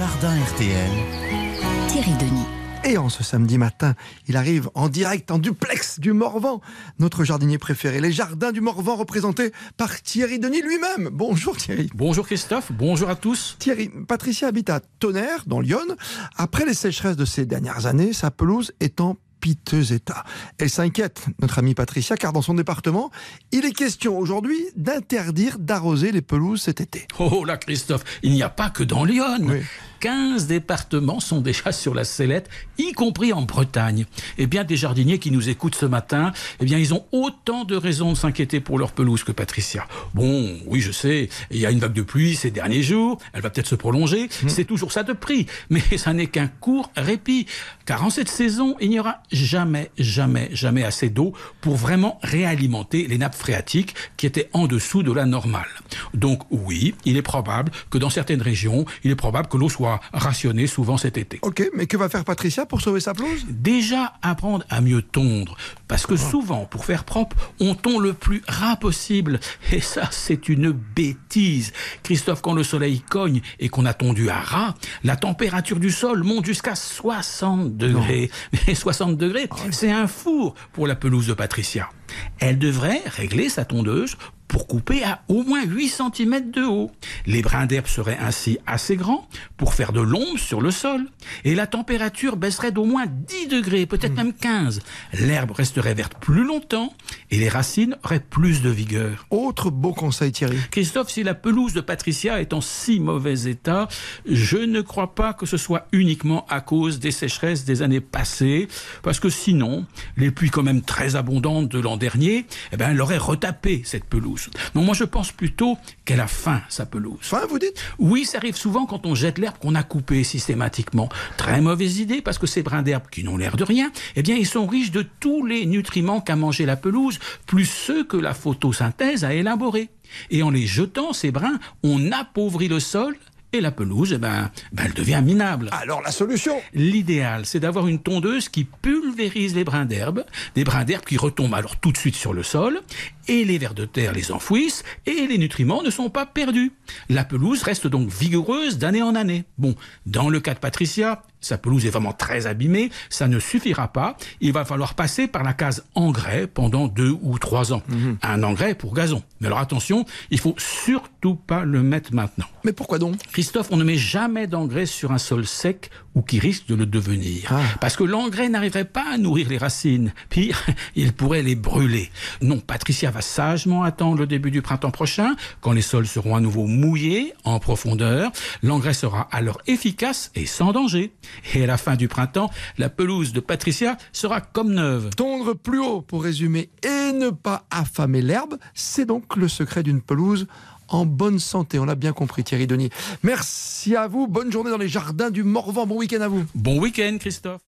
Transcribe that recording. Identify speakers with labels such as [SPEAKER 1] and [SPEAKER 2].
[SPEAKER 1] jardin RTL,
[SPEAKER 2] Thierry Denis.
[SPEAKER 3] Et en ce samedi matin, il arrive en direct, en duplex du Morvan, notre jardinier préféré, les jardins du Morvan représentés par Thierry Denis lui-même. Bonjour Thierry.
[SPEAKER 4] Bonjour Christophe, bonjour à tous.
[SPEAKER 3] Thierry, Patricia habite à Tonnerre, dans Lyon. Après les sécheresses de ces dernières années, sa pelouse est en piteux état. Elle s'inquiète, notre amie Patricia, car dans son département, il est question aujourd'hui d'interdire d'arroser les pelouses cet été.
[SPEAKER 4] Oh là Christophe, il n'y a pas que dans Lyon.
[SPEAKER 3] Oui.
[SPEAKER 4] 15 départements sont déjà sur la sellette, y compris en Bretagne. Et bien des jardiniers qui nous écoutent ce matin, eh bien ils ont autant de raisons de s'inquiéter pour leur pelouse que Patricia. Bon, oui je sais, il y a une vague de pluie ces derniers jours, elle va peut-être se prolonger, c'est toujours ça de prix, mais ça n'est qu'un court répit, car en cette saison, il n'y aura jamais, jamais, jamais assez d'eau pour vraiment réalimenter les nappes phréatiques qui étaient en dessous de la normale. Donc oui, il est probable que dans certaines régions, il est probable que l'eau soit rationnée souvent cet été.
[SPEAKER 3] Ok, mais que va faire Patricia pour sauver sa pelouse
[SPEAKER 4] Déjà apprendre à mieux tondre, parce que souvent, pour faire propre, on tond le plus ras possible, et ça c'est une bêtise. Christophe, quand le soleil cogne et qu'on a tondu à ras, la température du sol monte jusqu'à 60 degrés. Mais 60 degrés, c'est un four pour la pelouse de Patricia. Elle devrait régler sa tondeuse pour couper à au moins 8 cm de haut. Les brins d'herbe seraient ainsi assez grands pour faire de l'ombre sur le sol. Et la température baisserait d'au moins 10 degrés, peut-être même 15. L'herbe resterait verte plus longtemps et les racines auraient plus de vigueur.
[SPEAKER 3] Autre beau conseil Thierry.
[SPEAKER 4] Christophe, si la pelouse de Patricia est en si mauvais état, je ne crois pas que ce soit uniquement à cause des sécheresses des années passées, parce que sinon, les pluies quand même très abondantes de l'an dernier, eh ben, elle aurait retapé cette pelouse. Non, moi je pense plutôt qu'elle a faim, sa pelouse.
[SPEAKER 3] Fin, vous dites?
[SPEAKER 4] Oui, ça arrive souvent quand on jette l'herbe qu'on a coupée systématiquement. Très mauvaise idée parce que ces brins d'herbe qui n'ont l'air de rien, eh bien ils sont riches de tous les nutriments qu'a mangé la pelouse, plus ceux que la photosynthèse a élaborés. Et en les jetant, ces brins, on appauvrit le sol et la pelouse, eh ben, ben, elle devient minable.
[SPEAKER 3] Alors la solution?
[SPEAKER 4] L'idéal, c'est d'avoir une tondeuse qui pulvérise les brins d'herbe, des brins d'herbe qui retombent alors tout de suite sur le sol, et les vers de terre les enfouissent, et les nutriments ne sont pas perdus. La pelouse reste donc vigoureuse d'année en année. Bon, dans le cas de Patricia, sa pelouse est vraiment très abîmée, ça ne suffira pas. Il va falloir passer par la case engrais pendant deux ou trois ans. Un engrais pour gazon. Mais alors attention, il faut surtout pas le mettre maintenant.
[SPEAKER 3] Mais pourquoi donc?
[SPEAKER 4] Christophe, on ne met jamais d'engrais sur un sol sec ou qui risque de le devenir.
[SPEAKER 3] Ah.
[SPEAKER 4] Parce que l'engrais n'arriverait pas à nourrir les racines. Pire, il pourrait les brûler. Non, Patricia va sagement attendre le début du printemps prochain, quand les sols seront à nouveau mouillés, en profondeur. L'engrais sera alors efficace et sans danger. Et à la fin du printemps, la pelouse de Patricia sera comme neuve.
[SPEAKER 3] Tondre plus haut pour résumer et ne pas affamer l'herbe, c'est donc le secret d'une pelouse en bonne santé. On l'a bien compris Thierry Denis. Merci à vous, bonne journée dans les jardins du Morvan, bon week-end à vous.
[SPEAKER 4] Bon week-end, Christophe.